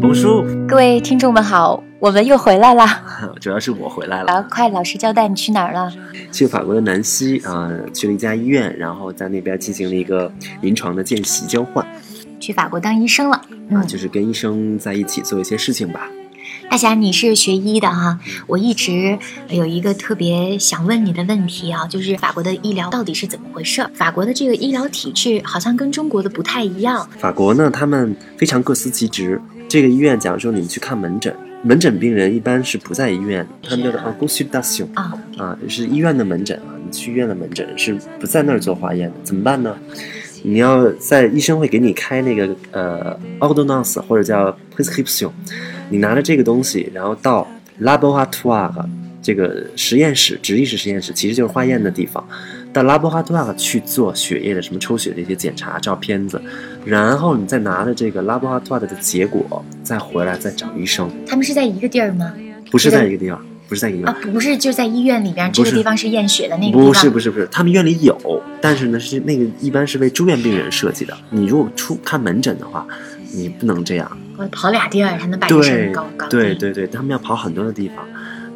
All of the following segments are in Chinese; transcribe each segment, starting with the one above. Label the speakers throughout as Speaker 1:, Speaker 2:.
Speaker 1: 读书，
Speaker 2: 各位听众们好，我们又回来了。
Speaker 1: 主要是我回来了。
Speaker 2: 啊，快，老师交代你去哪儿了？
Speaker 1: 去法国的南西啊、去了一家医院，然后在那边进行了一个临床的见习交换
Speaker 2: 去法国当医生了。
Speaker 1: 啊，
Speaker 2: 嗯，
Speaker 1: 就是跟医生在一起做一些事情吧。
Speaker 2: 大侠，你是学医的哈，我一直有一个特别想问你的问题啊，就是法国的医疗到底是怎么回事儿？法国的这个医疗体制好像跟中国的不太一样。
Speaker 1: 法国呢，他们非常各司其职。这个医院，假如说你们去看门诊，门诊病人一般是不在医院，他们叫做啊 consultation
Speaker 2: 啊，
Speaker 1: 啊，是医院的门诊啊。你去医院的门诊是不在那儿做化验的，怎么办呢？你要在医生会给你开那个呃 ordonnance 或者叫 prescription，你拿着这个东西，然后到 laboratoire 这个实验室，直立式实验室其实就是化验的地方，到 laboratoire 去做血液的什么抽血的一些检查、照片子，然后你再拿着这个 laboratoire 的结果再回来再找医生，
Speaker 2: 他们是在一个地儿吗？
Speaker 1: 不是在一个地儿，不是在一个地方。，
Speaker 2: 啊不是，就在医院里边，这个地方是验血的那个地方。
Speaker 1: 不是不是不是，他们院里有，但是呢是那个一般是为住院病人设计的。你如果出看门诊的话，你不能这样。
Speaker 2: 我跑俩地儿才能把医生
Speaker 1: 对
Speaker 2: 搞搞定。
Speaker 1: 对对对，他们要跑很多的地方。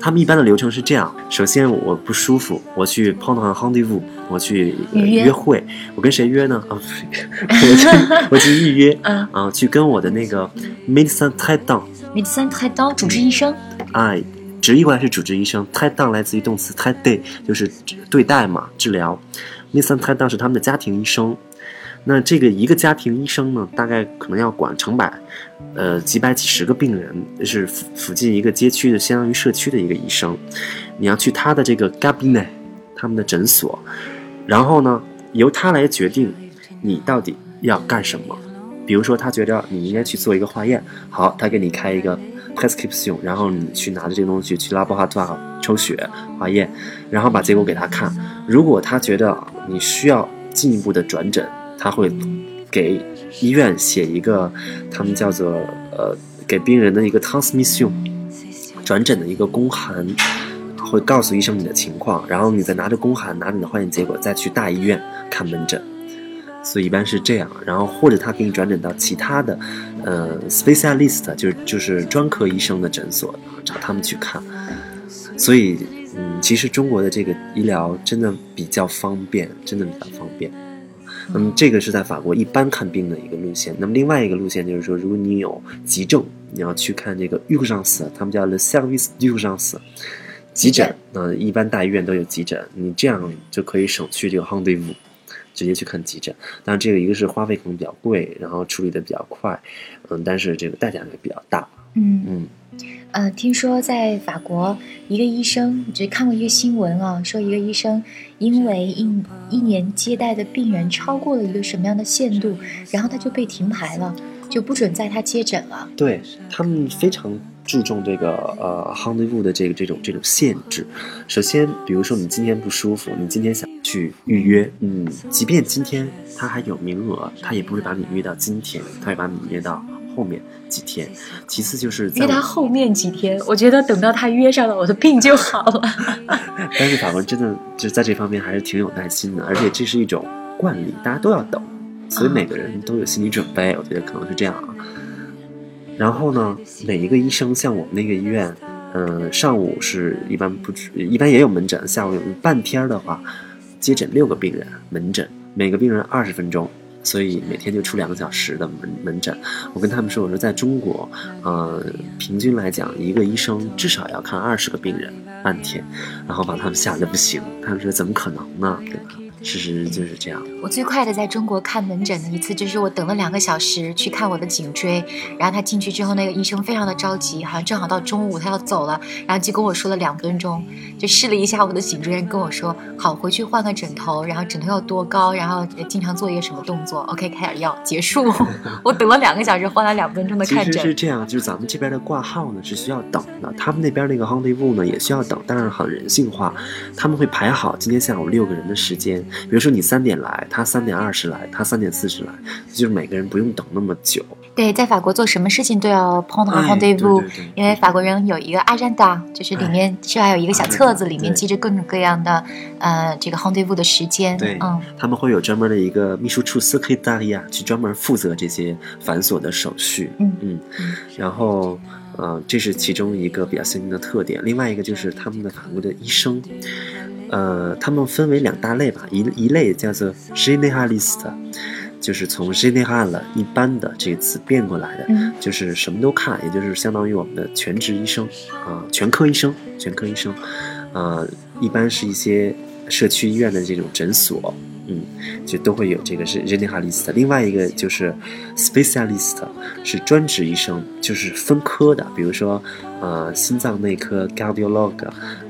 Speaker 1: 他们一般的流程是这样：首先我不舒服，我去 p o n d rendezvous，我去、呃
Speaker 2: 约
Speaker 1: 约会。我跟谁约呢？啊，我去我去预约
Speaker 2: 嗯
Speaker 1: 啊，去跟我的那个 médecin
Speaker 2: traitant，，médecin traitant 主治医生。
Speaker 1: 哎，直译过来是主治医生，traitant 来自于动词 traiter，就是对待嘛，治疗。médecin traitant 是他们的家庭医生。那这个一个家庭医生呢，大概可能要管成百，呃，几百几十个病人，是附附近一个街区的，相当于社区的一个医生。你要去他的这个 cabinet，他们的诊所，然后呢，由他来决定你到底要干什么。比如说，他觉得你应该去做一个化验，好，他给你开一个 prescription，然后你去拿着这个东西去 laboratoire 抽血化验，然后把结果给他看。如果他觉得你需要进一步的转诊，他会给医院写一个他们叫做呃给病人的一个 transmission 转诊的一个公函，会告诉医生你的情况，然后你再拿着公函拿着你的化验结果再去大医院看门诊。所以一般是这样，然后或者他给你转诊到其他的，呃，specialist 就是就是专科医生的诊所，找他们去看。所以，嗯，其实中国的这个医疗真的比较方便，真的比较方便。那么这个是在法国一般看病的一个路线。那么另外一个路线就是说，如果你有急症，你要去看这个 urgence，他们叫 le service d'urgence，急诊。那一般大医院都有急诊，你这样就可以省去这个 rendezvous，直接去看急诊。当然，这个一个是花费可能比较贵，然后处理的比较快，嗯，但是这个代价也比较大。
Speaker 2: 嗯
Speaker 1: 嗯，
Speaker 2: 呃，听说在法国，一个医生，只看过一个新闻啊，说一个医生因为一一年接待的病人超过了一个什么样的限度，然后他就被停牌了，就不准在他接诊了。
Speaker 1: 对他们非常注重这个呃 rendezvous 的这个这种这种限制。首先，比如说你今天不舒服，你今天想去预约，嗯，即便今天他还有名额，他也不会把你约到今天，他会把你约到后面几天。其次就是在
Speaker 2: 他后面几天，我觉得等到他约上了，我的病就好了。
Speaker 1: 但是法国人真的就是在这方面还是挺有耐心的，而且这是一种惯例，大家都要等，所以每个人都有心理准备。我觉得可能是这样啊。然后呢，每一个医生，像我们那个医院，嗯、上午是一般不止，一般也有门诊，下午有半天儿的话，接诊六个病人，门诊每个病人二十分钟。所以每天就出两个小时的门门诊，我跟他们说，我说在中国，呃，平均来讲，一个医生至少要看二十个病人半天，然后把他们吓得不行。他们说怎么可能呢？对吧？事实就是这样。
Speaker 2: 我最快的在中国看门诊的一次，就是我等了两个小时去看我的颈椎，然后他进去之后，那个医生非常的着急，好像正好到中午他要走了，然后就跟我说了两分钟，就试了一下我的颈椎，跟我说好回去换个枕头，然后枕头要多高，然后经常做一个什么动作，OK 开点药结束。我等了两个小时，换了两分钟的
Speaker 1: 其实是。这样，就是咱们这边的挂号呢是需要等的，他们那边那个 rendezvous 呢也需要等，但是很人性化，他们会排好今天下午六个人的时间，比如说你三点来，他三点二十来，他三点四十来，就是每个人不用等那么久，
Speaker 2: 对，在法国做什么事情都要
Speaker 1: 对
Speaker 2: 因为法国人有一个 agenda，就是里面是还有一个小册子，里面记着各种各样的呃这个 rendezvous 的时间。
Speaker 1: 对
Speaker 2: 嗯，
Speaker 1: 他们会有专门的一个秘书处 secretariat 去专门负责这些繁琐的手续。
Speaker 2: 嗯
Speaker 1: 嗯
Speaker 2: 嗯，
Speaker 1: 然后呃，这是其中一个比较鲜明的特点。另外一个就是他们的法国的医生，呃，他们分为两大类吧，一一类叫做 generalist，就是从 general 一般的这个词变过来的，
Speaker 2: 嗯。
Speaker 1: 就是什么都看，也就是相当于我们的全职医生啊、全科医生，全科医生，啊、一般是一些社区医院的这种诊所，嗯，就都会有这个是 generalist。另外一个就是 specialist，是专职医生，就是分科的，比如说呃心脏内科 cardiolog，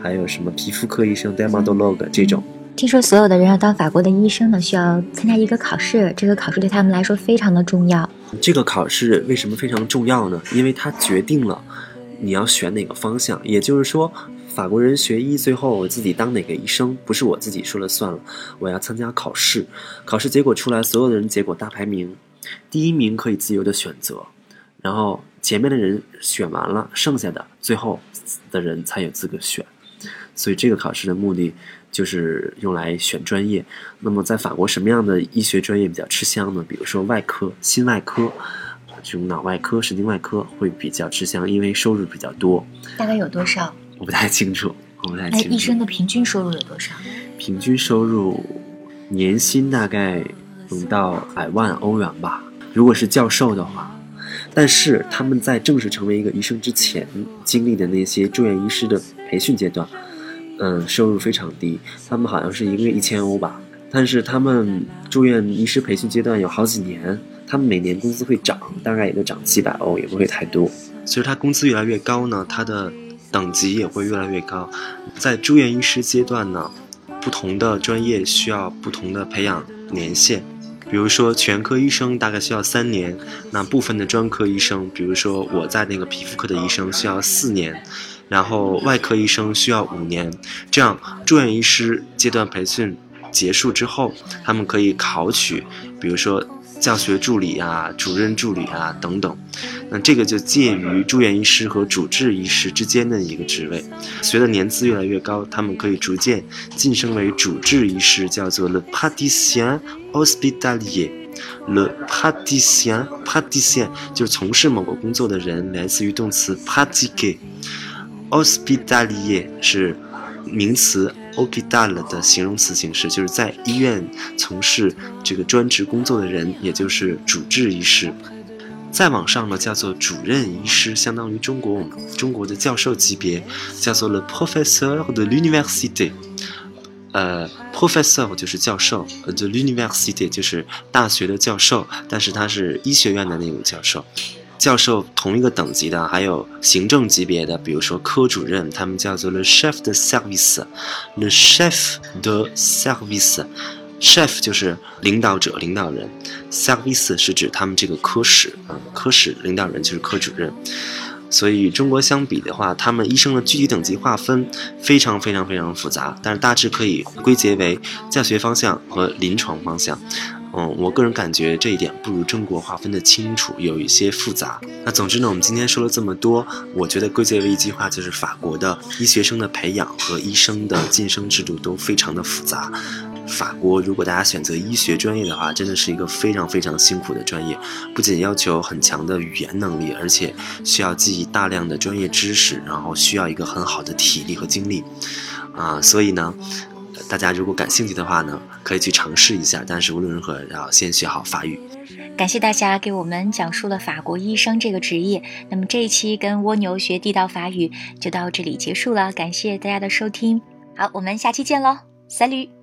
Speaker 1: 还有什么皮肤科医生 dermatolog 这种。
Speaker 2: 听说所有的人要当法国的医生呢，需要参加一个考试，这个考试对他们来说非常的重要。
Speaker 1: 这个考试为什么非常重要呢？因为它决定了你要选哪个方向。也就是说，法国人学医，最后我自己当哪个医生，不是我自己说了算了，我要参加考试。考试结果出来，所有的人结果大排名，第一名可以自由的选择，然后前面的人选完了，剩下的最后的人才有资格选。所以这个考试的目的就是用来选专业。那么在法国，什么样的医学专业比较吃香呢？比如说外科、心外科，这种脑外科、神经外科会比较吃香，因为收入比较多。
Speaker 2: 大概有多少？
Speaker 1: 我不太清楚，我不太
Speaker 2: 那
Speaker 1: 清楚。
Speaker 2: 医生的平均收入有多少？
Speaker 1: 平均收入年薪大概能到百万欧元吧，如果是教授的话。但是他们在正式成为一个医生之前经历的那些住院医师的培训阶段，嗯，收入非常低，他们好像是一个月一千欧吧。但是他们住院医师培训阶段有好几年，他们每年工资会涨，大概也就涨七百欧，也不会太多。随着他工资越来越高呢，他的等级也会越来越高。在住院医师阶段呢，不同的专业需要不同的培养年限。比如说，全科医生大概需要三年，那部分的专科医生，比如说我在那个皮肤科的医生需要四年，然后外科医生需要五年。这样，住院医师阶段培训结束之后，他们可以考取，比如说教学助理啊、主任助理啊等等。那这个就介于住院医师和主治医师之间的一个职位。随着年资越来越高，他们可以逐渐晋升为主治医师，叫做 le praticien hospitalier。le praticien praticien 就是从事某个工作的人，来自于动词 pratiquer。hospitalier 是名词 okidal 的形容词形式，就是在医院从事这个专职工作的人，也就是主治医师。再往上呢，叫做主任医师，相当于中国我们中国的教授级别，叫做 le professeur de l'université。呃，professor 就是教授呃，de university 就是大学的教授，但是他是医学院的那种教授。教授同一个等级的，还有行政级别的，比如说科主任，他们叫做 le chef de service，le chef de service。chef 就是领导者、领导人，service 是指他们这个科室，嗯，科室领导人就是科主任。所以与中国相比的话，他们医生的具体等级划分非常非常非常复杂，但是大致可以归结为教学方向和临床方向。嗯，我个人感觉这一点不如中国划分的清楚，有一些复杂。那总之呢，我们今天说了这么多，我觉得归结为一句话，就是法国的医学生的培养和医生的晋升制度都非常的复杂。法国如果大家选择医学专业的话，真的是一个非常非常辛苦的专业，不仅要求很强的语言能力，而且需要记忆大量的专业知识，然后需要一个很好的体力和精力，啊、所以呢，大家如果感兴趣的话呢，可以去尝试一下。但是无论如何，要先学好法语。
Speaker 2: 感谢大家给我们讲述了法国医生这个职业。那么这一期跟蜗牛学地道法语就到这里结束了，感谢大家的收听。好，我们下期见喽三驴。